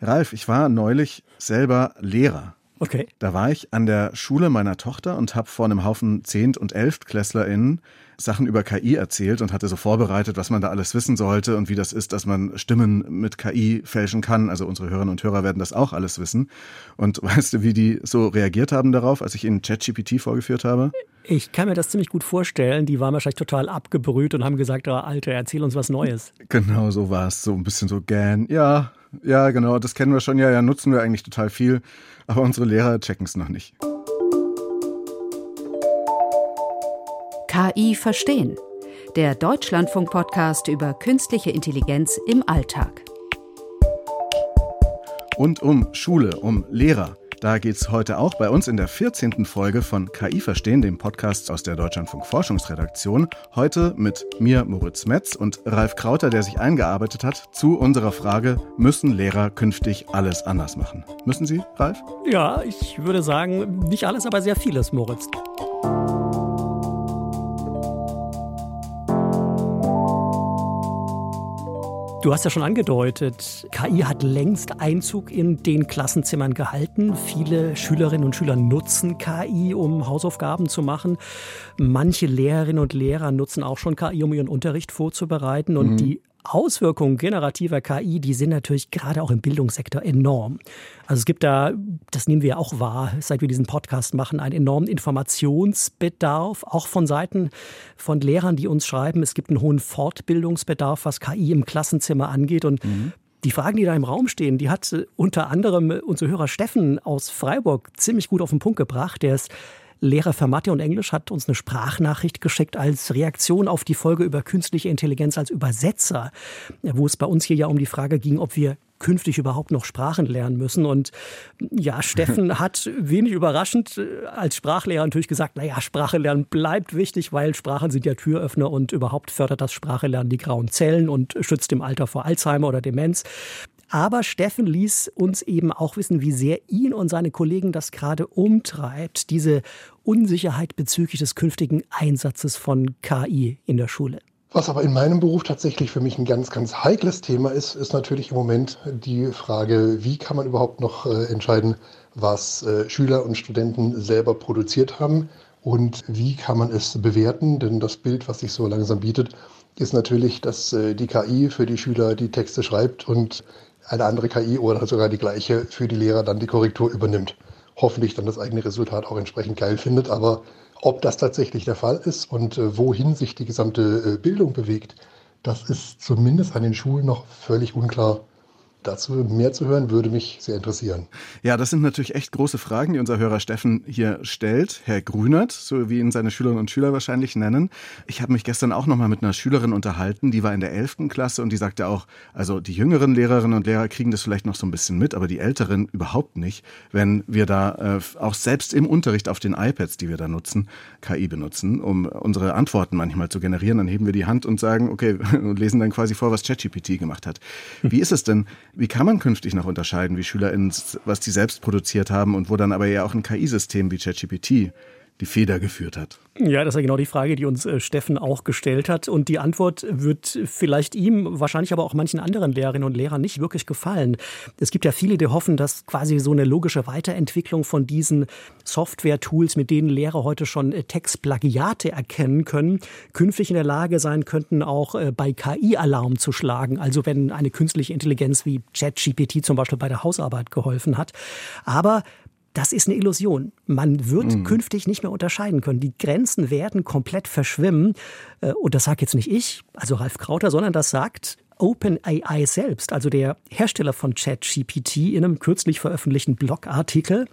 Ralf, ich war neulich selber Lehrer. Okay. Da war ich an der Schule meiner Tochter und habe vor einem Haufen Zehnt- und ElftklässlerInnen Sachen über KI erzählt und hatte so vorbereitet, was man da alles wissen sollte und wie das ist, dass man Stimmen mit KI fälschen kann. Also unsere Hörerinnen und Hörer werden das auch alles wissen. Und weißt du, wie die so reagiert haben darauf, als ich ihnen ChatGPT vorgeführt habe? Ich kann mir das ziemlich gut vorstellen. Die waren wahrscheinlich total abgebrüht und haben gesagt, oh, Alter, erzähl uns was Neues. Genau so war es. So ein bisschen so gern. Ja, ja, genau, das kennen wir schon. Ja, ja, nutzen wir eigentlich total viel. Aber unsere Lehrer checken es noch nicht. KI verstehen. Der Deutschlandfunk-Podcast über künstliche Intelligenz im Alltag. Und um Schule, um Lehrer. Da geht es heute auch bei uns in der 14. Folge von KI Verstehen, dem Podcast aus der Deutschlandfunk Forschungsredaktion. Heute mit mir, Moritz Metz, und Ralf Krauter, der sich eingearbeitet hat zu unserer Frage, müssen Lehrer künftig alles anders machen? Müssen sie, Ralf? Ja, ich würde sagen, nicht alles, aber sehr vieles, Moritz. Du hast ja schon angedeutet, KI hat längst Einzug in den Klassenzimmern gehalten. Viele Schülerinnen und Schüler nutzen KI, um Hausaufgaben zu machen. Manche Lehrerinnen und Lehrer nutzen auch schon KI, um ihren Unterricht vorzubereiten. Und mhm. die Auswirkungen generativer KI, die sind natürlich gerade auch im Bildungssektor enorm. Also es gibt da, das nehmen wir ja auch wahr, seit wir diesen Podcast machen, einen enormen Informationsbedarf, auch von Seiten von Lehrern, die uns schreiben, es gibt einen hohen Fortbildungsbedarf, was KI im Klassenzimmer angeht. Und mhm. Die Fragen, die da im Raum stehen, die hat unter anderem unser Hörer Steffen aus Freiburg ziemlich gut auf den Punkt gebracht. Der ist Lehrer für Mathe und Englisch hat uns eine Sprachnachricht geschickt als Reaktion auf die Folge über künstliche Intelligenz als Übersetzer, wo es bei uns hier ja um die Frage ging, ob wir künftig überhaupt noch Sprachen lernen müssen. Und ja, Steffen hat wenig überraschend äh, als Sprachlehrer natürlich gesagt, naja, Sprache lernen bleibt wichtig, weil Sprachen sind ja Türöffner und überhaupt fördert das Sprachelernen die grauen Zellen und schützt im Alter vor Alzheimer oder Demenz. Aber Steffen ließ uns eben auch wissen, wie sehr ihn und seine Kollegen das gerade umtreibt, diese Unsicherheit bezüglich des künftigen Einsatzes von KI in der Schule. Was aber in meinem Beruf tatsächlich für mich ein ganz, ganz heikles Thema ist, ist natürlich im Moment die Frage, wie kann man überhaupt noch äh, entscheiden, was äh, Schüler und Studenten selber produziert haben und wie kann man es bewerten. Denn das Bild, was sich so langsam bietet, ist natürlich, dass äh, die KI für die Schüler die Texte schreibt und eine andere KI oder sogar die gleiche für die Lehrer dann die Korrektur übernimmt. Hoffentlich dann das eigene Resultat auch entsprechend geil findet. Aber ob das tatsächlich der Fall ist und äh, wohin sich die gesamte äh, Bildung bewegt, das ist zumindest an den Schulen noch völlig unklar. Dazu mehr zu hören, würde mich sehr interessieren. Ja, das sind natürlich echt große Fragen, die unser Hörer Steffen hier stellt. Herr Grünert, so wie ihn seine Schülerinnen und Schüler wahrscheinlich nennen. Ich habe mich gestern auch noch mal mit einer Schülerin unterhalten, die war in der 11. Klasse und die sagte auch, also die jüngeren Lehrerinnen und Lehrer kriegen das vielleicht noch so ein bisschen mit, aber die älteren überhaupt nicht, wenn wir da äh, auch selbst im Unterricht auf den iPads, die wir da nutzen, KI benutzen, um unsere Antworten manchmal zu generieren. Dann heben wir die Hand und sagen, okay, und lesen dann quasi vor, was ChatGPT gemacht hat. Wie ist es denn? Wie kann man künftig noch unterscheiden, wie SchülerInnen, was die selbst produziert haben und wo dann aber ja auch ein KI-System wie ChatGPT die Feder geführt hat? Ja, das ist ja genau die Frage, die uns äh, Steffen auch gestellt hat. Und die Antwort wird vielleicht ihm, wahrscheinlich aber auch manchen anderen Lehrerinnen und Lehrern nicht wirklich gefallen. Es gibt ja viele, die hoffen, dass quasi so eine logische Weiterentwicklung von diesen Software-Tools, mit denen Lehrer heute schon äh, Textplagiate erkennen können, künftig in der Lage sein könnten, auch äh, bei KI Alarm zu schlagen. Also wenn eine künstliche Intelligenz wie ChatGPT zum Beispiel bei der Hausarbeit geholfen hat. Aber das ist eine Illusion. Man wird mhm. künftig nicht mehr unterscheiden können. Die Grenzen werden komplett verschwimmen. Äh, und das sagt jetzt nicht ich, also Ralf Krauter, sondern das sagt OpenAI selbst, also der Hersteller von ChatGPT, in einem kürzlich veröffentlichten Blogartikel.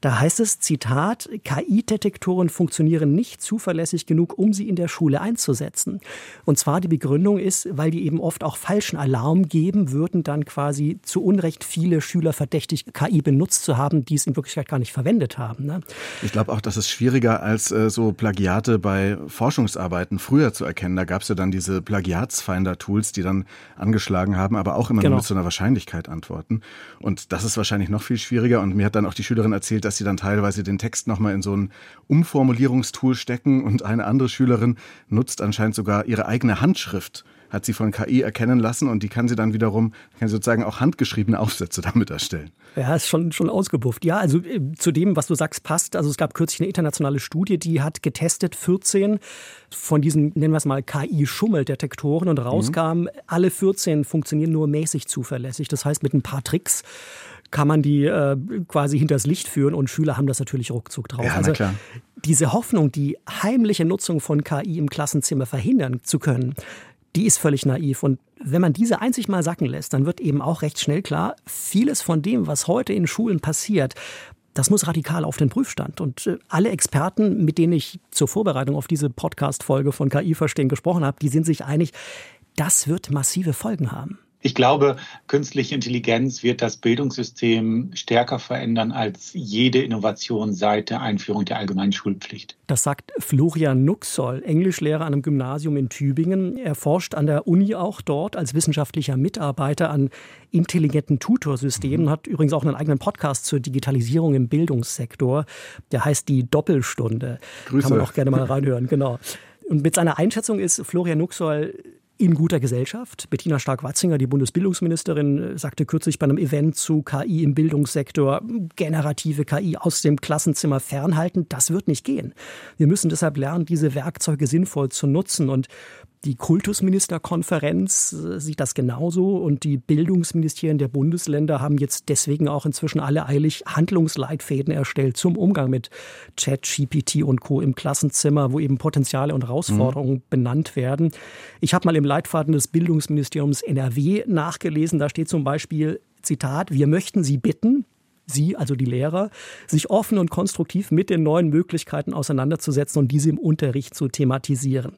Da heißt es, Zitat, KI-Detektoren funktionieren nicht zuverlässig genug, um sie in der Schule einzusetzen. Und zwar die Begründung ist, weil die eben oft auch falschen Alarm geben, würden dann quasi zu Unrecht viele Schüler verdächtig, KI benutzt zu haben, die es in Wirklichkeit gar nicht verwendet haben. Ne? Ich glaube auch, das ist schwieriger als äh, so Plagiate bei Forschungsarbeiten früher zu erkennen. Da gab es ja dann diese Plagiatsfinder-Tools, die dann angeschlagen haben, aber auch immer genau. nur mit so einer Wahrscheinlichkeit antworten. Und das ist wahrscheinlich noch viel schwieriger. Und mir hat dann auch die Schülerin erzählt, dass sie dann teilweise den Text nochmal in so ein Umformulierungstool stecken und eine andere Schülerin nutzt anscheinend sogar ihre eigene Handschrift hat sie von KI erkennen lassen und die kann sie dann wiederum, kann sie sozusagen auch handgeschriebene Aufsätze damit erstellen. Ja, ist schon, schon ausgebufft. Ja, also äh, zu dem, was du sagst, passt. Also es gab kürzlich eine internationale Studie, die hat getestet 14 von diesen, nennen wir es mal, KI-Schummeldetektoren und rauskam, mhm. alle 14 funktionieren nur mäßig zuverlässig. Das heißt, mit ein paar Tricks kann man die äh, quasi hinters Licht führen und Schüler haben das natürlich ruckzuck drauf. Ja, also diese Hoffnung, die heimliche Nutzung von KI im Klassenzimmer verhindern zu können, die ist völlig naiv. Und wenn man diese einzig mal sacken lässt, dann wird eben auch recht schnell klar, vieles von dem, was heute in Schulen passiert, das muss radikal auf den Prüfstand. Und äh, alle Experten, mit denen ich zur Vorbereitung auf diese Podcast-Folge von KI verstehen gesprochen habe, die sind sich einig, das wird massive Folgen haben. Ich glaube, künstliche Intelligenz wird das Bildungssystem stärker verändern als jede Innovation seit der Einführung der allgemeinen Schulpflicht. Das sagt Florian Nuxoll, Englischlehrer an einem Gymnasium in Tübingen. Er forscht an der Uni auch dort als wissenschaftlicher Mitarbeiter an intelligenten Tutorsystemen, mhm. hat übrigens auch einen eigenen Podcast zur Digitalisierung im Bildungssektor. Der heißt die Doppelstunde. Grüße. Kann man auch gerne mal reinhören, genau. Und mit seiner Einschätzung ist Florian Nuxoll in guter Gesellschaft. Bettina Stark-Watzinger, die Bundesbildungsministerin, sagte kürzlich bei einem Event zu KI im Bildungssektor, generative KI aus dem Klassenzimmer fernhalten, das wird nicht gehen. Wir müssen deshalb lernen, diese Werkzeuge sinnvoll zu nutzen. Und die Kultusministerkonferenz äh, sieht das genauso und die Bildungsministerien der Bundesländer haben jetzt deswegen auch inzwischen alle eilig Handlungsleitfäden erstellt zum Umgang mit Chat, GPT und Co. im Klassenzimmer, wo eben Potenziale und Herausforderungen mhm. benannt werden. Ich habe mal im Leitfaden des Bildungsministeriums NRW nachgelesen, da steht zum Beispiel, Zitat, wir möchten Sie bitten, Sie, also die Lehrer, sich offen und konstruktiv mit den neuen Möglichkeiten auseinanderzusetzen und diese im Unterricht zu thematisieren.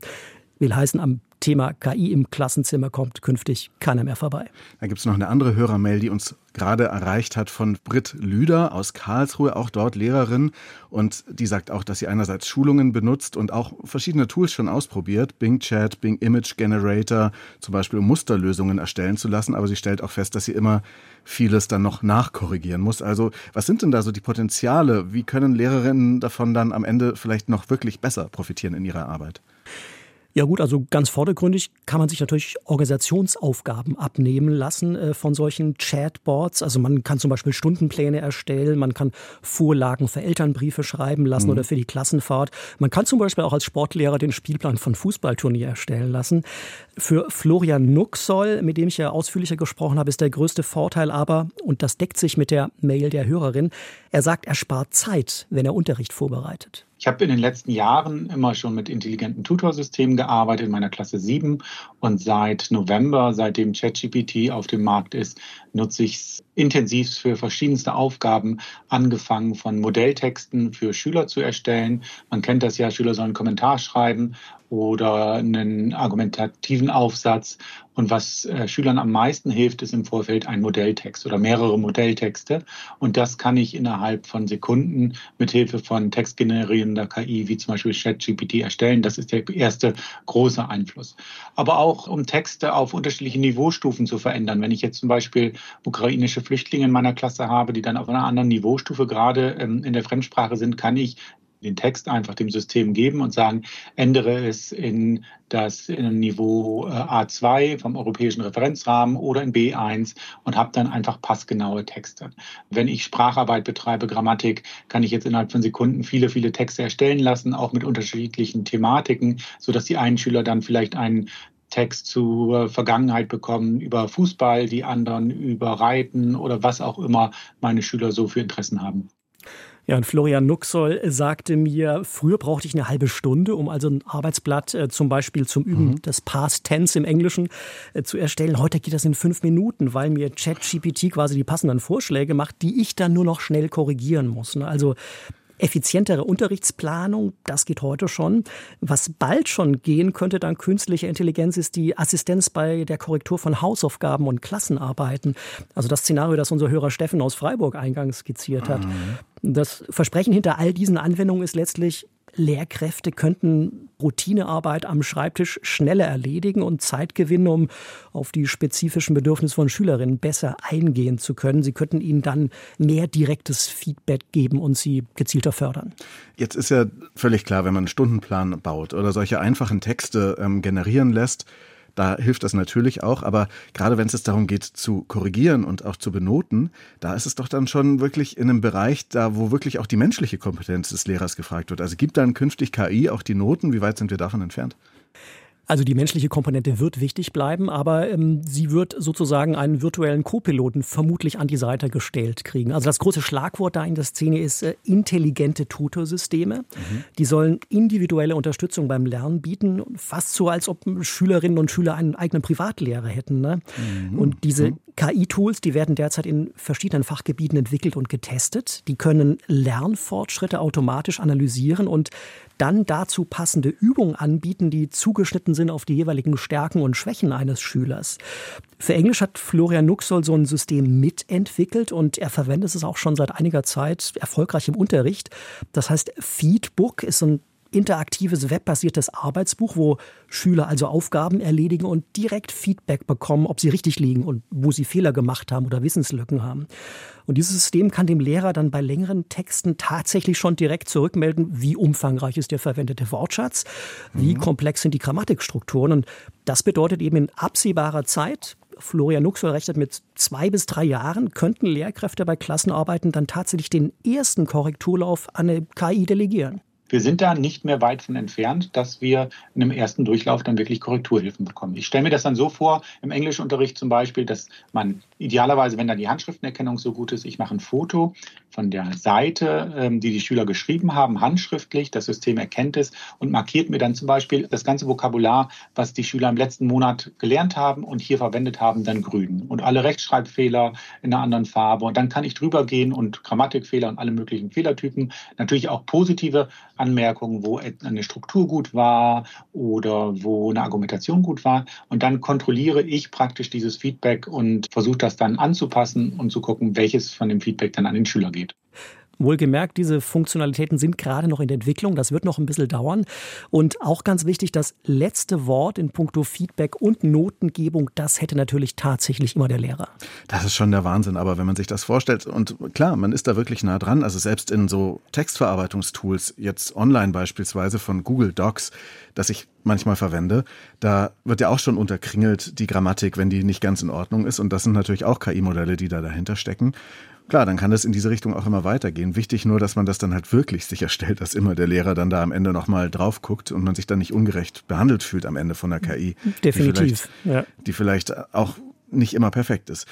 Will heißen, am Thema KI im Klassenzimmer kommt künftig keiner mehr vorbei. Da gibt es noch eine andere Hörermail, die uns gerade erreicht hat von Britt Lüder aus Karlsruhe, auch dort Lehrerin. Und die sagt auch, dass sie einerseits Schulungen benutzt und auch verschiedene Tools schon ausprobiert. Bing Chat, Bing Image Generator, zum Beispiel um Musterlösungen erstellen zu lassen. Aber sie stellt auch fest, dass sie immer vieles dann noch nachkorrigieren muss. Also was sind denn da so die Potenziale? Wie können Lehrerinnen davon dann am Ende vielleicht noch wirklich besser profitieren in ihrer Arbeit? Ja gut, also ganz vordergründig kann man sich natürlich Organisationsaufgaben abnehmen lassen äh, von solchen Chatboards. Also man kann zum Beispiel Stundenpläne erstellen, man kann Vorlagen für Elternbriefe schreiben lassen mhm. oder für die Klassenfahrt. Man kann zum Beispiel auch als Sportlehrer den Spielplan von Fußballturnier erstellen lassen. Für Florian Nuxoll, mit dem ich ja ausführlicher gesprochen habe, ist der größte Vorteil aber, und das deckt sich mit der Mail der Hörerin, er sagt, er spart Zeit, wenn er Unterricht vorbereitet. Ich habe in den letzten Jahren immer schon mit intelligenten Tutorsystemen gearbeitet in meiner Klasse 7 und seit November, seitdem ChatGPT auf dem Markt ist, nutze ich es intensiv für verschiedenste Aufgaben, angefangen von Modelltexten für Schüler zu erstellen. Man kennt das ja, Schüler sollen Kommentar schreiben oder einen argumentativen Aufsatz. Und was äh, Schülern am meisten hilft, ist im Vorfeld ein Modelltext oder mehrere Modelltexte. Und das kann ich innerhalb von Sekunden mit Hilfe von textgenerierender KI, wie zum Beispiel ChatGPT, erstellen. Das ist der erste große Einfluss. Aber auch um Texte auf unterschiedliche Niveaustufen zu verändern. Wenn ich jetzt zum Beispiel ukrainische Flüchtlinge in meiner Klasse habe, die dann auf einer anderen Niveaustufe gerade ähm, in der Fremdsprache sind, kann ich den Text einfach dem System geben und sagen, ändere es in das in Niveau äh, A2 vom europäischen Referenzrahmen oder in B1 und habe dann einfach passgenaue Texte. Wenn ich Spracharbeit betreibe, Grammatik, kann ich jetzt innerhalb von Sekunden viele, viele Texte erstellen lassen, auch mit unterschiedlichen Thematiken, sodass die einen Schüler dann vielleicht einen Text zur Vergangenheit bekommen über Fußball, die anderen über Reiten oder was auch immer meine Schüler so für Interessen haben. Ja, und Florian Nuxoll sagte mir, früher brauchte ich eine halbe Stunde, um also ein Arbeitsblatt äh, zum Beispiel zum Üben mhm. des Past Tense im Englischen äh, zu erstellen. Heute geht das in fünf Minuten, weil mir ChatGPT quasi die passenden Vorschläge macht, die ich dann nur noch schnell korrigieren muss. Ne? Also effizientere Unterrichtsplanung, das geht heute schon. Was bald schon gehen könnte dank künstlicher Intelligenz, ist die Assistenz bei der Korrektur von Hausaufgaben und Klassenarbeiten. Also das Szenario, das unser Hörer Steffen aus Freiburg eingangs skizziert hat. Mhm. Das Versprechen hinter all diesen Anwendungen ist letztlich, Lehrkräfte könnten Routinearbeit am Schreibtisch schneller erledigen und Zeit gewinnen, um auf die spezifischen Bedürfnisse von Schülerinnen besser eingehen zu können. Sie könnten ihnen dann mehr direktes Feedback geben und sie gezielter fördern. Jetzt ist ja völlig klar, wenn man einen Stundenplan baut oder solche einfachen Texte ähm, generieren lässt, Da hilft das natürlich auch, aber gerade wenn es darum geht zu korrigieren und auch zu benoten, da ist es doch dann schon wirklich in einem Bereich, da wo wirklich auch die menschliche Kompetenz des Lehrers gefragt wird. Also gibt dann künftig KI auch die Noten? Wie weit sind wir davon entfernt? Also die menschliche Komponente wird wichtig bleiben, aber ähm, sie wird sozusagen einen virtuellen Co-Piloten vermutlich an die Seite gestellt kriegen. Also das große Schlagwort da in der Szene ist äh, intelligente Tutorsysteme. Mhm. Die sollen individuelle Unterstützung beim Lernen bieten, fast so, als ob Schülerinnen und Schüler einen eigenen Privatlehrer hätten. Ne? Mhm. Und diese mhm. KI-Tools, die werden derzeit in verschiedenen Fachgebieten entwickelt und getestet. Die können Lernfortschritte automatisch analysieren und dann dazu passende Übungen anbieten, die zugeschnitten sind auf die jeweiligen Stärken und Schwächen eines Schülers. Für Englisch hat Florian Nuxoll so ein System mitentwickelt und er verwendet es auch schon seit einiger Zeit erfolgreich im Unterricht. Das heißt, Feedbook ist so ein interaktives webbasiertes Arbeitsbuch, wo Schüler also Aufgaben erledigen und direkt Feedback bekommen, ob sie richtig liegen und wo sie Fehler gemacht haben oder Wissenslücken haben. Und dieses System kann dem Lehrer dann bei längeren Texten tatsächlich schon direkt zurückmelden, wie umfangreich ist der verwendete Wortschatz, wie mhm. komplex sind die Grammatikstrukturen. Und das bedeutet eben in absehbarer Zeit, Florian Nuxel rechnet mit zwei bis drei Jahren, könnten Lehrkräfte bei Klassenarbeiten dann tatsächlich den ersten Korrekturlauf an eine KI delegieren wir sind da nicht mehr weit von entfernt, dass wir in einem ersten Durchlauf dann wirklich Korrekturhilfen bekommen. Ich stelle mir das dann so vor, im Englischunterricht zum Beispiel, dass man idealerweise, wenn dann die Handschriftenerkennung so gut ist, ich mache ein Foto von der Seite, ähm, die die Schüler geschrieben haben, handschriftlich, das System erkennt es und markiert mir dann zum Beispiel das ganze Vokabular, was die Schüler im letzten Monat gelernt haben und hier verwendet haben, dann grün. Und alle Rechtschreibfehler in einer anderen Farbe. Und dann kann ich drüber gehen und Grammatikfehler und alle möglichen Fehlertypen, natürlich auch positive Anmerkungen, wo eine Struktur gut war oder wo eine Argumentation gut war. Und dann kontrolliere ich praktisch dieses Feedback und versuche das dann anzupassen und zu gucken, welches von dem Feedback dann an den Schüler geht. Wohlgemerkt, diese Funktionalitäten sind gerade noch in der Entwicklung. Das wird noch ein bisschen dauern. Und auch ganz wichtig, das letzte Wort in puncto Feedback und Notengebung, das hätte natürlich tatsächlich immer der Lehrer. Das ist schon der Wahnsinn. Aber wenn man sich das vorstellt, und klar, man ist da wirklich nah dran. Also selbst in so Textverarbeitungstools, jetzt online beispielsweise von Google Docs, das ich manchmal verwende, da wird ja auch schon unterkringelt die Grammatik, wenn die nicht ganz in Ordnung ist. Und das sind natürlich auch KI-Modelle, die da dahinter stecken. Klar, dann kann das in diese Richtung auch immer weitergehen. Wichtig nur, dass man das dann halt wirklich sicherstellt, dass immer der Lehrer dann da am Ende nochmal drauf guckt und man sich dann nicht ungerecht behandelt fühlt am Ende von der KI. Definitiv. Die ja. die vielleicht auch nicht immer perfekt ist.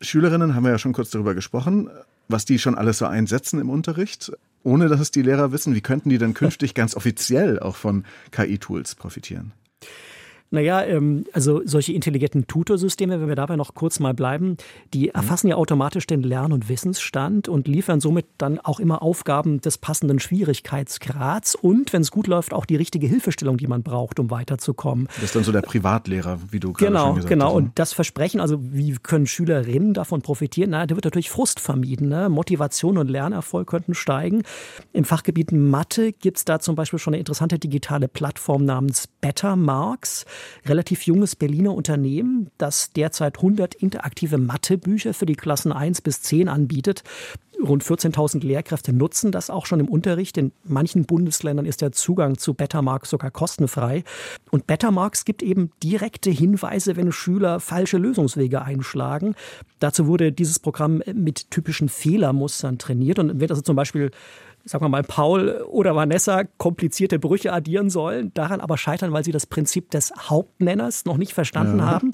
Schülerinnen haben wir ja schon kurz darüber gesprochen, was die schon alles so einsetzen im Unterricht, ohne dass es die Lehrer wissen. Wie könnten die denn künftig ganz offiziell auch von KI-Tools profitieren? Naja, ähm, also solche intelligenten Tutorsysteme, wenn wir dabei noch kurz mal bleiben, die mhm. erfassen ja automatisch den Lern- und Wissensstand und liefern somit dann auch immer Aufgaben des passenden Schwierigkeitsgrads und, wenn es gut läuft, auch die richtige Hilfestellung, die man braucht, um weiterzukommen. Das ist dann so der Privatlehrer, wie du gerade genau, schon gesagt genau. hast. Genau, und das Versprechen, also wie können Schülerinnen davon profitieren? Na, da wird natürlich Frust vermieden. Ne? Motivation und Lernerfolg könnten steigen. Im Fachgebiet Mathe gibt es da zum Beispiel schon eine interessante digitale Plattform namens Better Marks relativ junges Berliner Unternehmen, das derzeit 100 interaktive Mathebücher für die Klassen 1 bis 10 anbietet. Rund 14.000 Lehrkräfte nutzen das auch schon im Unterricht. In manchen Bundesländern ist der Zugang zu Bettermarks sogar kostenfrei. Und Bettermarks gibt eben direkte Hinweise, wenn Schüler falsche Lösungswege einschlagen. Dazu wurde dieses Programm mit typischen Fehlermustern trainiert. Und wird also zum Beispiel sagen wir mal, Paul oder Vanessa komplizierte Brüche addieren sollen, daran aber scheitern, weil sie das Prinzip des Hauptnenners noch nicht verstanden ja. haben,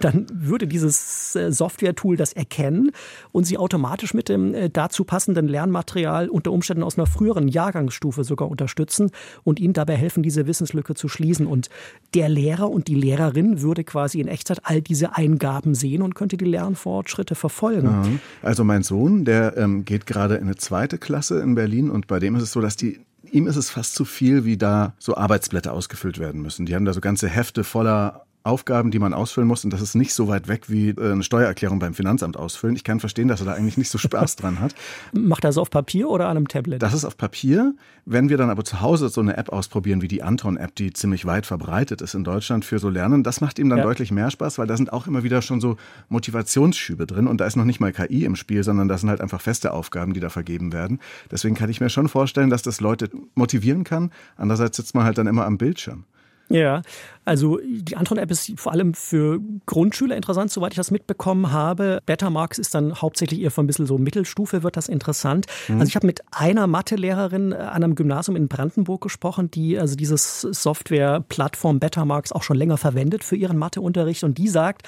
dann würde dieses äh, Software-Tool das erkennen und sie automatisch mit dem äh, dazu passenden Lernmaterial unter Umständen aus einer früheren Jahrgangsstufe sogar unterstützen und ihnen dabei helfen, diese Wissenslücke zu schließen. Und der Lehrer und die Lehrerin würde quasi in Echtzeit all diese Eingaben sehen und könnte die Lernfortschritte verfolgen. Ja. Also mein Sohn, der ähm, geht gerade in eine zweite Klasse in Berlin Berlin und bei dem ist es so, dass die ihm ist es fast zu viel, wie da so Arbeitsblätter ausgefüllt werden müssen. Die haben da so ganze Hefte voller Aufgaben, die man ausfüllen muss. Und das ist nicht so weit weg wie äh, eine Steuererklärung beim Finanzamt ausfüllen. Ich kann verstehen, dass er da eigentlich nicht so Spaß dran hat. Macht er das auf Papier oder an einem Tablet? Das ist auf Papier. Wenn wir dann aber zu Hause so eine App ausprobieren, wie die Anton-App, die ziemlich weit verbreitet ist in Deutschland für so Lernen, das macht ihm dann ja. deutlich mehr Spaß, weil da sind auch immer wieder schon so Motivationsschübe drin. Und da ist noch nicht mal KI im Spiel, sondern da sind halt einfach feste Aufgaben, die da vergeben werden. Deswegen kann ich mir schon vorstellen, dass das Leute motivieren kann. Andererseits sitzt man halt dann immer am Bildschirm. Ja, also die Anton-App ist vor allem für Grundschüler interessant, soweit ich das mitbekommen habe. Betamax ist dann hauptsächlich eher von ein bisschen so Mittelstufe, wird das interessant. Mhm. Also ich habe mit einer Mathelehrerin äh, an einem Gymnasium in Brandenburg gesprochen, die also dieses Software-Plattform Betamax auch schon länger verwendet für ihren Matheunterricht und die sagt,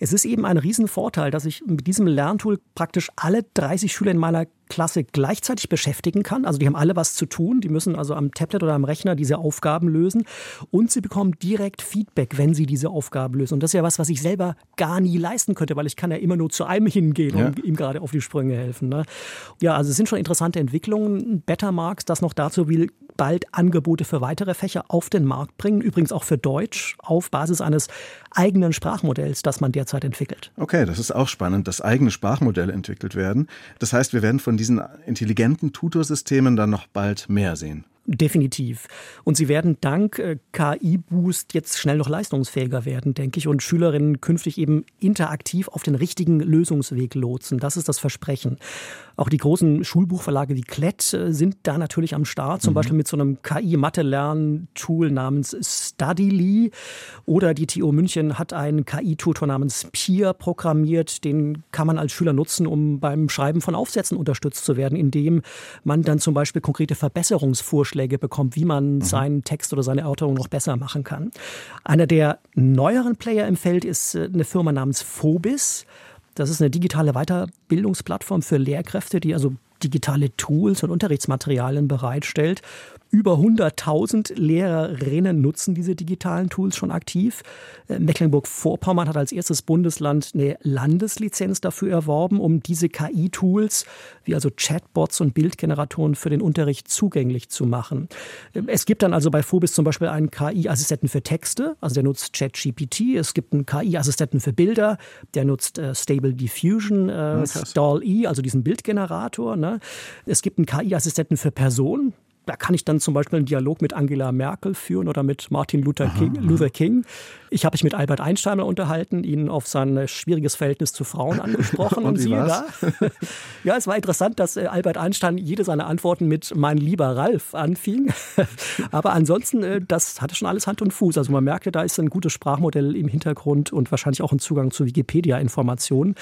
es ist eben ein Riesenvorteil, dass ich mit diesem Lerntool praktisch alle 30 Schüler in meiner Klasse gleichzeitig beschäftigen kann. Also die haben alle was zu tun. Die müssen also am Tablet oder am Rechner diese Aufgaben lösen. Und sie bekommen direkt Feedback, wenn sie diese Aufgaben lösen. Und das ist ja was, was ich selber gar nie leisten könnte, weil ich kann ja immer nur zu einem hingehen ja. und ihm gerade auf die Sprünge helfen. Ne? Ja, also es sind schon interessante Entwicklungen. Bettermarks, das noch dazu will, bald Angebote für weitere Fächer auf den Markt bringen. Übrigens auch für Deutsch auf Basis eines eigenen Sprachmodells, das man derzeit entwickelt. Okay, das ist auch spannend, dass eigene Sprachmodelle entwickelt werden. Das heißt, wir werden von diesen intelligenten Tutorsystemen dann noch bald mehr sehen. Definitiv. Und sie werden dank äh, KI-Boost jetzt schnell noch leistungsfähiger werden, denke ich, und Schülerinnen künftig eben interaktiv auf den richtigen Lösungsweg lotsen. Das ist das Versprechen. Auch die großen Schulbuchverlage wie Klett äh, sind da natürlich am Start, zum mhm. Beispiel mit so einem KI-Mathe-Lern-Tool namens Studyly. Oder die TU München hat einen KI-Tutor namens Peer programmiert. Den kann man als Schüler nutzen, um beim Schreiben von Aufsätzen unterstützt zu werden, indem man dann zum Beispiel konkrete Verbesserungsvorschläge Vorschläge bekommt, wie man mhm. seinen Text oder seine Erörterung noch besser machen kann. Einer der neueren Player im Feld ist äh, eine Firma namens Phobis. Das ist eine digitale Weiterbildungsplattform für Lehrkräfte, die also digitale Tools und Unterrichtsmaterialien bereitstellt. Über 100.000 Lehrerinnen nutzen diese digitalen Tools schon aktiv. Äh, Mecklenburg-Vorpommern hat als erstes Bundesland eine Landeslizenz dafür erworben, um diese KI-Tools, wie also Chatbots und Bildgeneratoren für den Unterricht zugänglich zu machen. Äh, es gibt dann also bei Phobis zum Beispiel einen KI-Assistenten für Texte, also der nutzt ChatGPT. Es gibt einen KI-Assistenten für Bilder, der nutzt äh, Stable Diffusion, äh, Stall-E, also diesen Bildgenerator. Ne? Es gibt einen KI-Assistenten für Personen, da kann ich dann zum Beispiel einen Dialog mit Angela Merkel führen oder mit Martin Luther King. Aha, Luther King. Ich habe mich mit Albert Einstein unterhalten, ihn auf sein schwieriges Verhältnis zu Frauen angesprochen. und, und siehe da. ja, es war interessant, dass äh, Albert Einstein jede seiner Antworten mit mein lieber Ralf anfing. Aber ansonsten, äh, das hatte schon alles Hand und Fuß. Also man merkte, da ist ein gutes Sprachmodell im Hintergrund und wahrscheinlich auch ein Zugang zu Wikipedia-Informationen.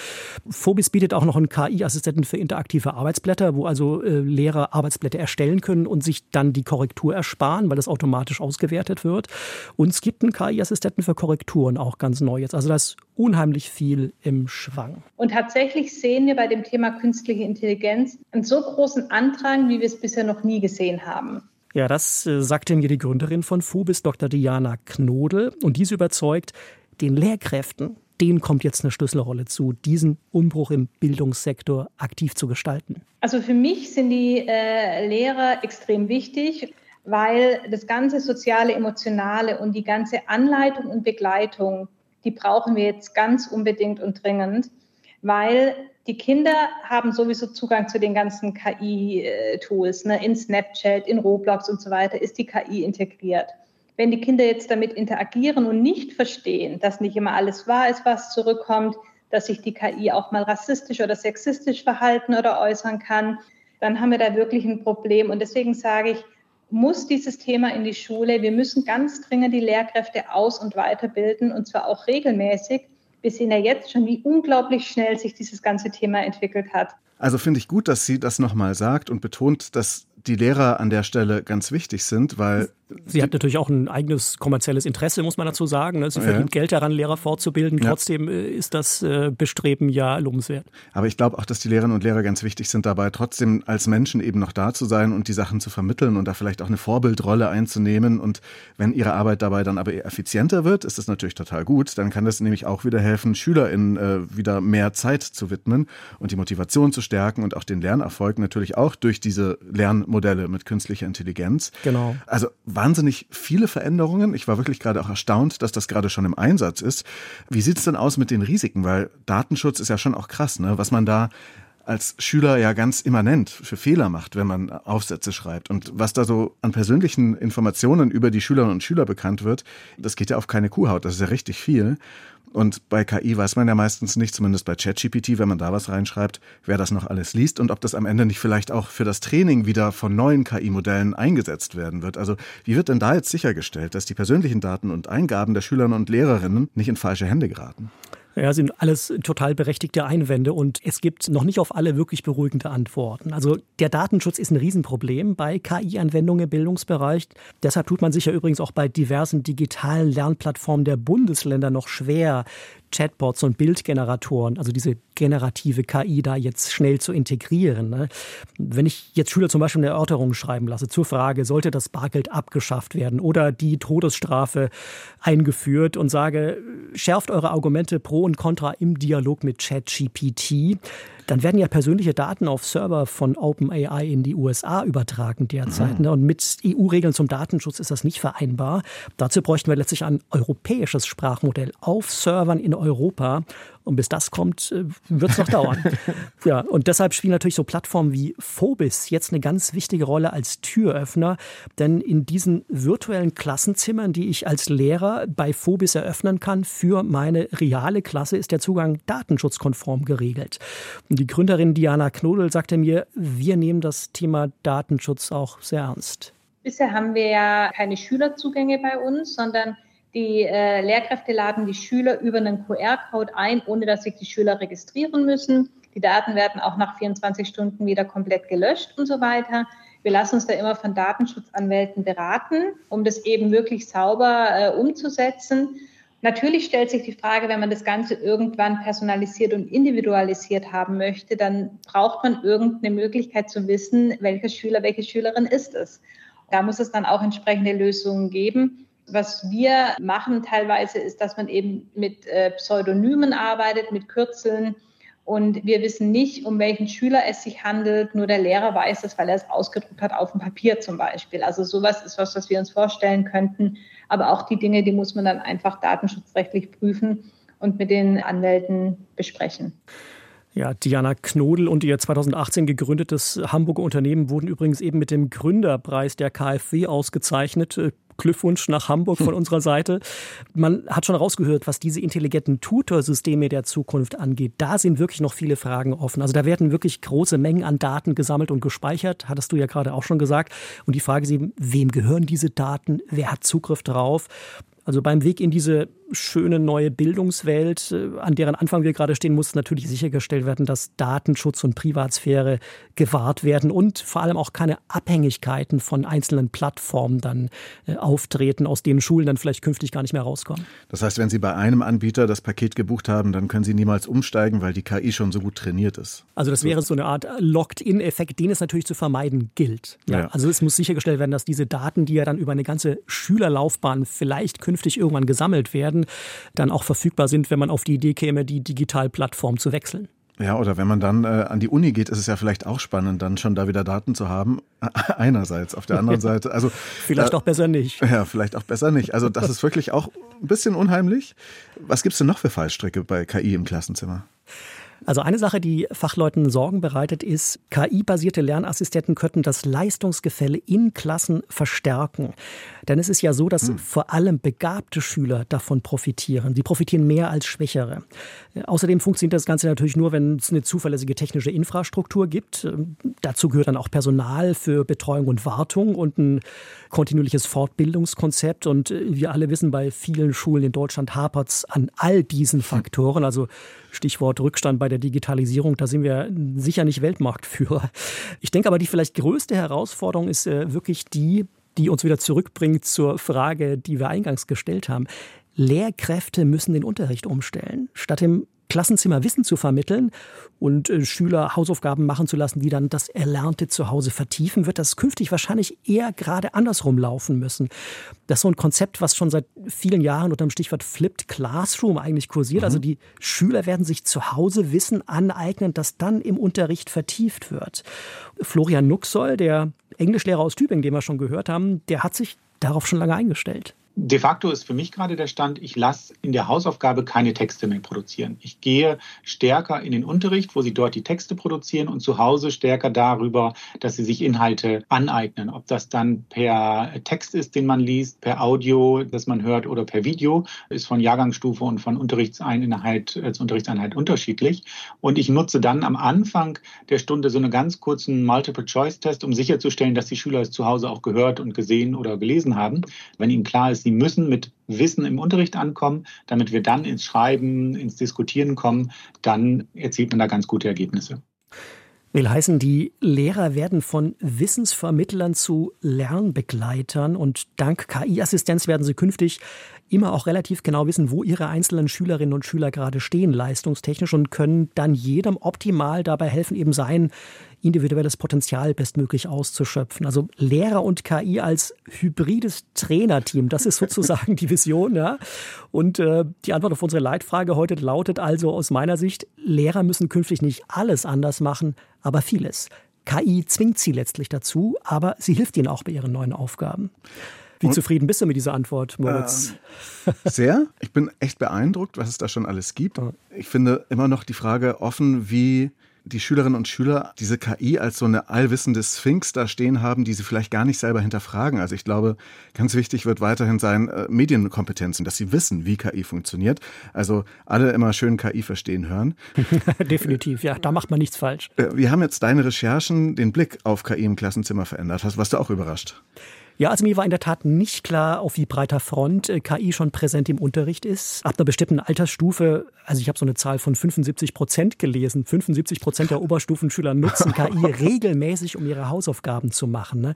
Phobis bietet auch noch einen KI-Assistenten für interaktive Arbeitsblätter, wo also äh, Lehrer Arbeitsblätter erstellen können und sich sich dann die Korrektur ersparen, weil das automatisch ausgewertet wird. Und es gibt einen KI-Assistenten für Korrekturen, auch ganz neu jetzt. Also da ist unheimlich viel im Schwang. Und tatsächlich sehen wir bei dem Thema künstliche Intelligenz einen so großen Andrang, wie wir es bisher noch nie gesehen haben. Ja, das äh, sagte mir die Gründerin von FUBIS, Dr. Diana Knodel. Und diese überzeugt, den Lehrkräften denen kommt jetzt eine Schlüsselrolle zu, diesen Umbruch im Bildungssektor aktiv zu gestalten? Also für mich sind die äh, Lehrer extrem wichtig, weil das ganze soziale, emotionale und die ganze Anleitung und Begleitung, die brauchen wir jetzt ganz unbedingt und dringend, weil die Kinder haben sowieso Zugang zu den ganzen KI-Tools. Ne? In Snapchat, in Roblox und so weiter ist die KI integriert wenn die Kinder jetzt damit interagieren und nicht verstehen, dass nicht immer alles wahr ist, was zurückkommt, dass sich die KI auch mal rassistisch oder sexistisch verhalten oder äußern kann, dann haben wir da wirklich ein Problem. Und deswegen sage ich, muss dieses Thema in die Schule. Wir müssen ganz dringend die Lehrkräfte aus- und weiterbilden und zwar auch regelmäßig. Wir sehen ja jetzt schon, wie unglaublich schnell sich dieses ganze Thema entwickelt hat. Also finde ich gut, dass sie das nochmal sagt und betont, dass die Lehrer an der Stelle ganz wichtig sind, weil Sie hat natürlich auch ein eigenes kommerzielles Interesse, muss man dazu sagen. Ne? Sie verdient ja. Geld daran, Lehrer fortzubilden. Ja. Trotzdem äh, ist das äh, Bestreben ja lobenswert. Aber ich glaube auch, dass die Lehrerinnen und Lehrer ganz wichtig sind dabei, trotzdem als Menschen eben noch da zu sein und die Sachen zu vermitteln und da vielleicht auch eine Vorbildrolle einzunehmen. Und wenn ihre Arbeit dabei dann aber effizienter wird, ist das natürlich total gut. Dann kann das nämlich auch wieder helfen, SchülerInnen äh, wieder mehr Zeit zu widmen und die Motivation zu stärken und auch den Lernerfolg natürlich auch durch diese Lernmodelle mit künstlicher Intelligenz. Genau. Also wahnsinnig viele Veränderungen. Ich war wirklich gerade auch erstaunt, dass das gerade schon im Einsatz ist. Wie sieht es denn aus mit den Risiken? Weil Datenschutz ist ja schon auch krass, ne? was man da als Schüler ja ganz immanent für Fehler macht, wenn man Aufsätze schreibt. Und was da so an persönlichen Informationen über die Schülerinnen und Schüler bekannt wird, das geht ja auf keine Kuhhaut. Das ist ja richtig viel. Und bei KI weiß man ja meistens nicht, zumindest bei ChatGPT, wenn man da was reinschreibt, wer das noch alles liest und ob das am Ende nicht vielleicht auch für das Training wieder von neuen KI-Modellen eingesetzt werden wird. Also wie wird denn da jetzt sichergestellt, dass die persönlichen Daten und Eingaben der Schülerinnen und Lehrerinnen nicht in falsche Hände geraten? Ja, sind alles total berechtigte Einwände und es gibt noch nicht auf alle wirklich beruhigende Antworten. Also der Datenschutz ist ein Riesenproblem bei KI-Anwendungen im Bildungsbereich. Deshalb tut man sich ja übrigens auch bei diversen digitalen Lernplattformen der Bundesländer noch schwer, Chatbots und Bildgeneratoren, also diese generative KI da jetzt schnell zu integrieren. Ne? Wenn ich jetzt Schüler zum Beispiel eine Erörterung schreiben lasse zur Frage, sollte das Bargeld abgeschafft werden oder die Todesstrafe eingeführt und sage, schärft eure Argumente pro und contra im Dialog mit ChatGPT, dann werden ja persönliche Daten auf Server von OpenAI in die USA übertragen derzeit. Mhm. Und mit EU-Regeln zum Datenschutz ist das nicht vereinbar. Dazu bräuchten wir letztlich ein europäisches Sprachmodell auf Servern in Europa. Und bis das kommt, äh, wird es noch dauern. ja, und deshalb spielen natürlich so Plattformen wie Phobis jetzt eine ganz wichtige Rolle als Türöffner. Denn in diesen virtuellen Klassenzimmern, die ich als Lehrer bei Phobis eröffnen kann, für meine reale Klasse ist der Zugang datenschutzkonform geregelt. Und die Gründerin Diana Knodel sagte mir, wir nehmen das Thema Datenschutz auch sehr ernst. Bisher haben wir ja keine Schülerzugänge bei uns, sondern die äh, Lehrkräfte laden die Schüler über einen QR-Code ein, ohne dass sich die Schüler registrieren müssen. Die Daten werden auch nach 24 Stunden wieder komplett gelöscht und so weiter. Wir lassen uns da immer von Datenschutzanwälten beraten, um das eben wirklich sauber äh, umzusetzen. Natürlich stellt sich die Frage, wenn man das Ganze irgendwann personalisiert und individualisiert haben möchte, dann braucht man irgendeine Möglichkeit zu wissen, welcher Schüler, welche Schülerin ist es. Da muss es dann auch entsprechende Lösungen geben. Was wir machen teilweise ist, dass man eben mit äh, Pseudonymen arbeitet, mit Kürzeln. Und wir wissen nicht, um welchen Schüler es sich handelt. Nur der Lehrer weiß es, weil er es ausgedruckt hat auf dem Papier zum Beispiel. Also sowas ist was, was wir uns vorstellen könnten. Aber auch die Dinge, die muss man dann einfach datenschutzrechtlich prüfen und mit den Anwälten besprechen. Ja, Diana Knodel und ihr 2018 gegründetes Hamburger Unternehmen wurden übrigens eben mit dem Gründerpreis der KfW ausgezeichnet. Glückwunsch nach Hamburg von unserer Seite. Man hat schon rausgehört, was diese intelligenten Tutorsysteme der Zukunft angeht. Da sind wirklich noch viele Fragen offen. Also da werden wirklich große Mengen an Daten gesammelt und gespeichert, hattest du ja gerade auch schon gesagt. Und die Frage ist eben, wem gehören diese Daten? Wer hat Zugriff drauf? Also beim Weg in diese schöne neue Bildungswelt, äh, an deren Anfang wir gerade stehen, muss natürlich sichergestellt werden, dass Datenschutz und Privatsphäre gewahrt werden und vor allem auch keine Abhängigkeiten von einzelnen Plattformen dann äh, auftreten, aus denen Schulen dann vielleicht künftig gar nicht mehr rauskommen. Das heißt, wenn Sie bei einem Anbieter das Paket gebucht haben, dann können Sie niemals umsteigen, weil die KI schon so gut trainiert ist. Also das wäre so eine Art Locked-in-Effekt, den es natürlich zu vermeiden gilt. Ja, ja. Also es muss sichergestellt werden, dass diese Daten, die ja dann über eine ganze Schülerlaufbahn vielleicht künftig irgendwann gesammelt werden, werden, dann auch verfügbar sind, wenn man auf die Idee käme, die Digitalplattform zu wechseln. Ja, oder wenn man dann äh, an die Uni geht, ist es ja vielleicht auch spannend, dann schon da wieder Daten zu haben. Einerseits, auf der anderen Seite. Also vielleicht äh, auch besser nicht. Ja, vielleicht auch besser nicht. Also das ist wirklich auch ein bisschen unheimlich. Was gibt es denn noch für Fallstricke bei KI im Klassenzimmer? Also eine Sache, die Fachleuten Sorgen bereitet, ist, KI-basierte Lernassistenten könnten das Leistungsgefälle in Klassen verstärken. Denn es ist ja so, dass hm. vor allem begabte Schüler davon profitieren. Die profitieren mehr als schwächere. Außerdem funktioniert das Ganze natürlich nur, wenn es eine zuverlässige technische Infrastruktur gibt. Dazu gehört dann auch Personal für Betreuung und Wartung und ein kontinuierliches Fortbildungskonzept. Und wir alle wissen, bei vielen Schulen in Deutschland hapert es an all diesen Faktoren. Also Stichwort Rückstand bei der Digitalisierung, da sind wir sicher nicht Weltmarktführer. Ich denke aber, die vielleicht größte Herausforderung ist äh, wirklich die, die uns wieder zurückbringt zur Frage, die wir eingangs gestellt haben. Lehrkräfte müssen den Unterricht umstellen. Statt im Klassenzimmer Wissen zu vermitteln und äh, Schüler Hausaufgaben machen zu lassen, die dann das Erlernte zu Hause vertiefen, wird das künftig wahrscheinlich eher gerade andersrum laufen müssen. Das ist so ein Konzept, was schon seit vielen Jahren unter dem Stichwort Flipped Classroom eigentlich kursiert. Also mhm. Also die Schüler werden sich zu Hause Wissen aneignen, das dann im Unterricht vertieft wird. Florian Nuxoll, der Englischlehrer aus Tübingen, den wir schon gehört haben, der hat sich darauf schon lange eingestellt. De facto ist für mich gerade der Stand, ich lasse in der Hausaufgabe keine Texte mehr produzieren. Ich gehe stärker in den Unterricht, wo sie dort die Texte produzieren und zu Hause stärker darüber, dass sie sich Inhalte aneignen. Ob das dann per Text ist, den man liest, per Audio, das man hört oder per Video, ist von Jahrgangsstufe und von Unterrichtseinheit zu Unterrichtseinheit unterschiedlich. Und ich nutze dann am Anfang der Stunde so einen ganz kurzen Multiple-Choice-Test, um sicherzustellen, dass die Schüler es zu Hause auch gehört und gesehen oder gelesen haben. Wenn ihnen klar ist, Sie müssen mit Wissen im Unterricht ankommen, damit wir dann ins Schreiben, ins Diskutieren kommen. Dann erzielt man da ganz gute Ergebnisse. Will heißen, die Lehrer werden von Wissensvermittlern zu Lernbegleitern und dank KI-Assistenz werden sie künftig immer auch relativ genau wissen, wo ihre einzelnen Schülerinnen und Schüler gerade stehen, leistungstechnisch und können dann jedem optimal dabei helfen, eben sein individuelles Potenzial bestmöglich auszuschöpfen. Also Lehrer und KI als hybrides Trainerteam, das ist sozusagen die Vision. Ja? Und äh, die Antwort auf unsere Leitfrage heute lautet also aus meiner Sicht, Lehrer müssen künftig nicht alles anders machen, aber vieles. KI zwingt sie letztlich dazu, aber sie hilft ihnen auch bei ihren neuen Aufgaben. Wie und, zufrieden bist du mit dieser Antwort, Moritz? Ähm, sehr. Ich bin echt beeindruckt, was es da schon alles gibt. Ich finde immer noch die Frage offen, wie die Schülerinnen und Schüler diese KI als so eine allwissende Sphinx da stehen haben, die sie vielleicht gar nicht selber hinterfragen. Also ich glaube, ganz wichtig wird weiterhin sein äh, Medienkompetenzen, dass sie wissen, wie KI funktioniert. Also alle immer schön KI verstehen hören. Definitiv, ja, da macht man nichts falsch. Äh, wie haben jetzt deine Recherchen den Blick auf KI im Klassenzimmer verändert? Was warst du auch überrascht? Ja, also mir war in der Tat nicht klar, auf wie breiter Front äh, KI schon präsent im Unterricht ist. Ab einer bestimmten Altersstufe, also ich habe so eine Zahl von 75 Prozent gelesen. 75 Prozent der Oberstufenschüler nutzen KI regelmäßig, um ihre Hausaufgaben zu machen. Ne?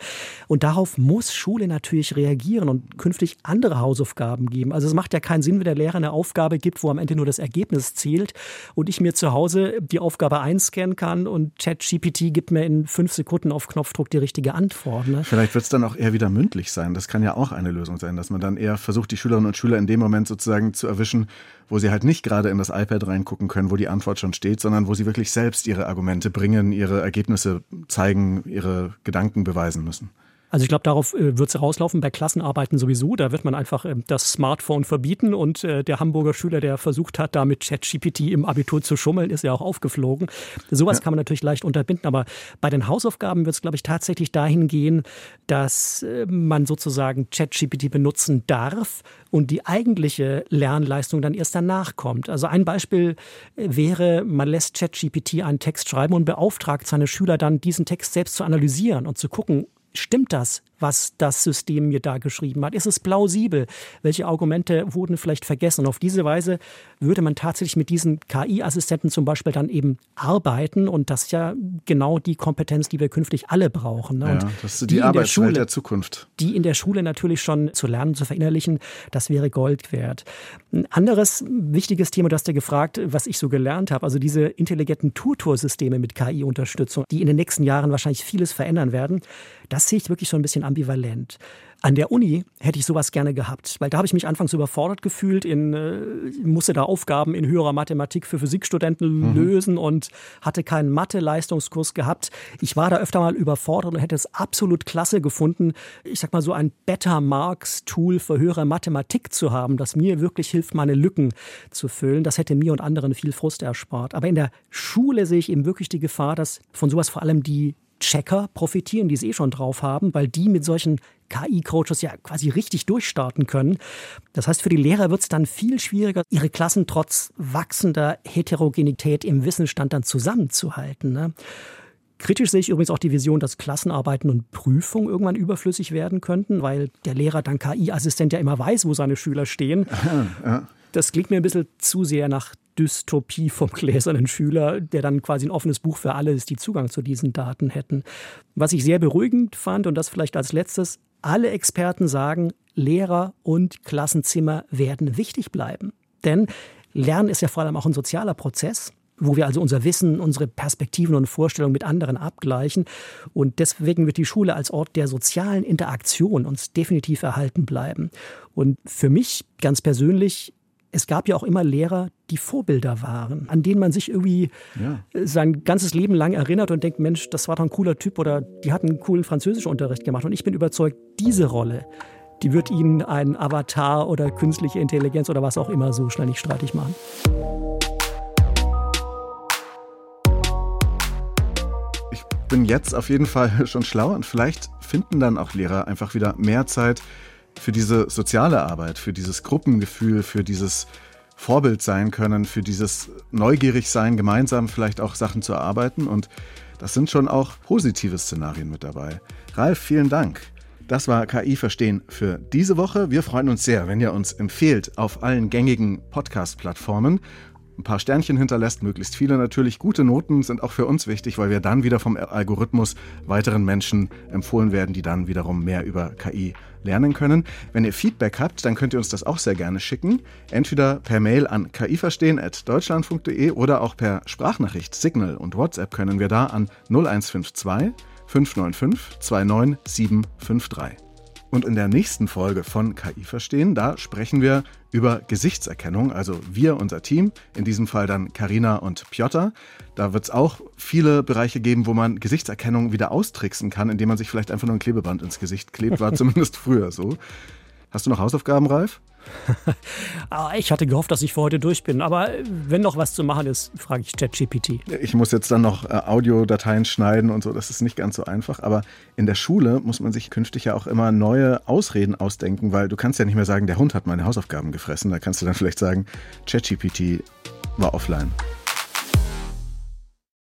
Und darauf muss Schule natürlich reagieren und künftig andere Hausaufgaben geben. Also es macht ja keinen Sinn, wenn der Lehrer eine Aufgabe gibt, wo am Ende nur das Ergebnis zählt und ich mir zu Hause die Aufgabe einscannen kann und ChatGPT gibt mir in fünf Sekunden auf Knopfdruck die richtige Antwort. Ne? Vielleicht wird es dann auch eher wieder mündlich sein. Das kann ja auch eine Lösung sein, dass man dann eher versucht, die Schülerinnen und Schüler in dem Moment sozusagen zu erwischen, wo sie halt nicht gerade in das iPad reingucken können, wo die Antwort schon steht, sondern wo sie wirklich selbst ihre Argumente bringen, ihre Ergebnisse zeigen, ihre Gedanken beweisen müssen. Also ich glaube, darauf äh, wird es rauslaufen, bei Klassenarbeiten sowieso. Da wird man einfach äh, das Smartphone verbieten und äh, der Hamburger Schüler, der versucht hat, da mit ChatGPT im Abitur zu schummeln, ist ja auch aufgeflogen. Sowas ja. kann man natürlich leicht unterbinden, aber bei den Hausaufgaben wird es, glaube ich, tatsächlich dahin gehen, dass äh, man sozusagen ChatGPT benutzen darf und die eigentliche Lernleistung dann erst danach kommt. Also ein Beispiel äh, wäre, man lässt ChatGPT einen Text schreiben und beauftragt seine Schüler dann, diesen Text selbst zu analysieren und zu gucken, stimmt das, was das System mir da geschrieben hat? Ist es plausibel? Welche Argumente wurden vielleicht vergessen? Und auf diese Weise würde man tatsächlich mit diesen KI-Assistenten zum Beispiel dann eben arbeiten. Und das ist ja genau die Kompetenz, die wir künftig alle brauchen. Ne? Ja, das ist die, die Arbeitswelt Schule, der Zukunft. Die in der Schule natürlich schon zu lernen, zu verinnerlichen, das wäre Gold wert. Ein anderes wichtiges Thema, du hast ja gefragt, was ich so gelernt habe, also diese intelligenten Tutorsysteme mit KI-Unterstützung, die in den nächsten Jahren wahrscheinlich vieles verändern werden. Das sehe ich wirklich so ein bisschen ambivalent. An der Uni hätte ich sowas gerne gehabt, weil da habe ich mich anfangs überfordert gefühlt, in, äh, musste da Aufgaben in höherer Mathematik für Physikstudenten mhm. lösen und hatte keinen Mathe-Leistungskurs gehabt. Ich war da öfter mal überfordert und hätte es absolut klasse gefunden, ich sag mal so ein Better Marks Tool für höhere Mathematik zu haben, das mir wirklich hilft, meine Lücken zu füllen. Das hätte mir und anderen viel Frust erspart. Aber in der Schule sehe ich eben wirklich die Gefahr, dass von sowas vor allem die Checker profitieren, die es eh schon drauf haben, weil die mit solchen KI-Coaches ja quasi richtig durchstarten können. Das heißt, für die Lehrer wird es dann viel schwieriger, ihre Klassen trotz wachsender Heterogenität im Wissensstand dann zusammenzuhalten. Ne? Kritisch sehe ich übrigens auch die Vision, dass Klassenarbeiten und Prüfungen irgendwann überflüssig werden könnten, weil der Lehrer dann KI-Assistent ja immer weiß, wo seine Schüler stehen. Das klingt mir ein bisschen zu sehr nach Dystopie vom gläsernen Schüler, der dann quasi ein offenes Buch für alle ist, die Zugang zu diesen Daten hätten. Was ich sehr beruhigend fand, und das vielleicht als letztes, alle Experten sagen, Lehrer und Klassenzimmer werden wichtig bleiben. Denn Lernen ist ja vor allem auch ein sozialer Prozess wo wir also unser Wissen, unsere Perspektiven und Vorstellungen mit anderen abgleichen. Und deswegen wird die Schule als Ort der sozialen Interaktion uns definitiv erhalten bleiben. Und für mich ganz persönlich es gab ja auch immer Lehrer, die Vorbilder waren, an denen man sich irgendwie ja. sein ganzes Leben lang erinnert und denkt, Mensch, das war doch ein cooler Typ oder die hatten einen coolen Französischunterricht gemacht. Und ich bin überzeugt, diese Rolle, die wird Ihnen ein Avatar oder künstliche Intelligenz oder was auch immer so schnell nicht streitig machen. Ich bin jetzt auf jeden Fall schon schlau und vielleicht finden dann auch Lehrer einfach wieder mehr Zeit für diese soziale Arbeit, für dieses Gruppengefühl, für dieses Vorbild sein können, für dieses neugierig sein, gemeinsam vielleicht auch Sachen zu erarbeiten. Und das sind schon auch positive Szenarien mit dabei. Ralf, vielen Dank. Das war KI Verstehen für diese Woche. Wir freuen uns sehr, wenn ihr uns empfehlt auf allen gängigen Podcast-Plattformen. Ein paar Sternchen hinterlässt, möglichst viele natürlich. Gute Noten sind auch für uns wichtig, weil wir dann wieder vom Algorithmus weiteren Menschen empfohlen werden, die dann wiederum mehr über KI lernen können. Wenn ihr Feedback habt, dann könnt ihr uns das auch sehr gerne schicken. Entweder per Mail an kiverstehen.deutschlandfunk.de oder auch per Sprachnachricht, Signal und WhatsApp können wir da an 0152 595 29753. Und in der nächsten Folge von KI Verstehen, da sprechen wir über Gesichtserkennung, also wir, unser Team, in diesem Fall dann Karina und Piotr. Da wird es auch viele Bereiche geben, wo man Gesichtserkennung wieder austricksen kann, indem man sich vielleicht einfach nur ein Klebeband ins Gesicht klebt, war zumindest früher so. Hast du noch Hausaufgaben, Ralf? Ah, ich hatte gehofft, dass ich für heute durch bin. Aber wenn noch was zu machen ist, frage ich ChatGPT. Ich muss jetzt dann noch äh, Audiodateien schneiden und so. Das ist nicht ganz so einfach. Aber in der Schule muss man sich künftig ja auch immer neue Ausreden ausdenken, weil du kannst ja nicht mehr sagen, der Hund hat meine Hausaufgaben gefressen. Da kannst du dann vielleicht sagen, ChatGPT war offline.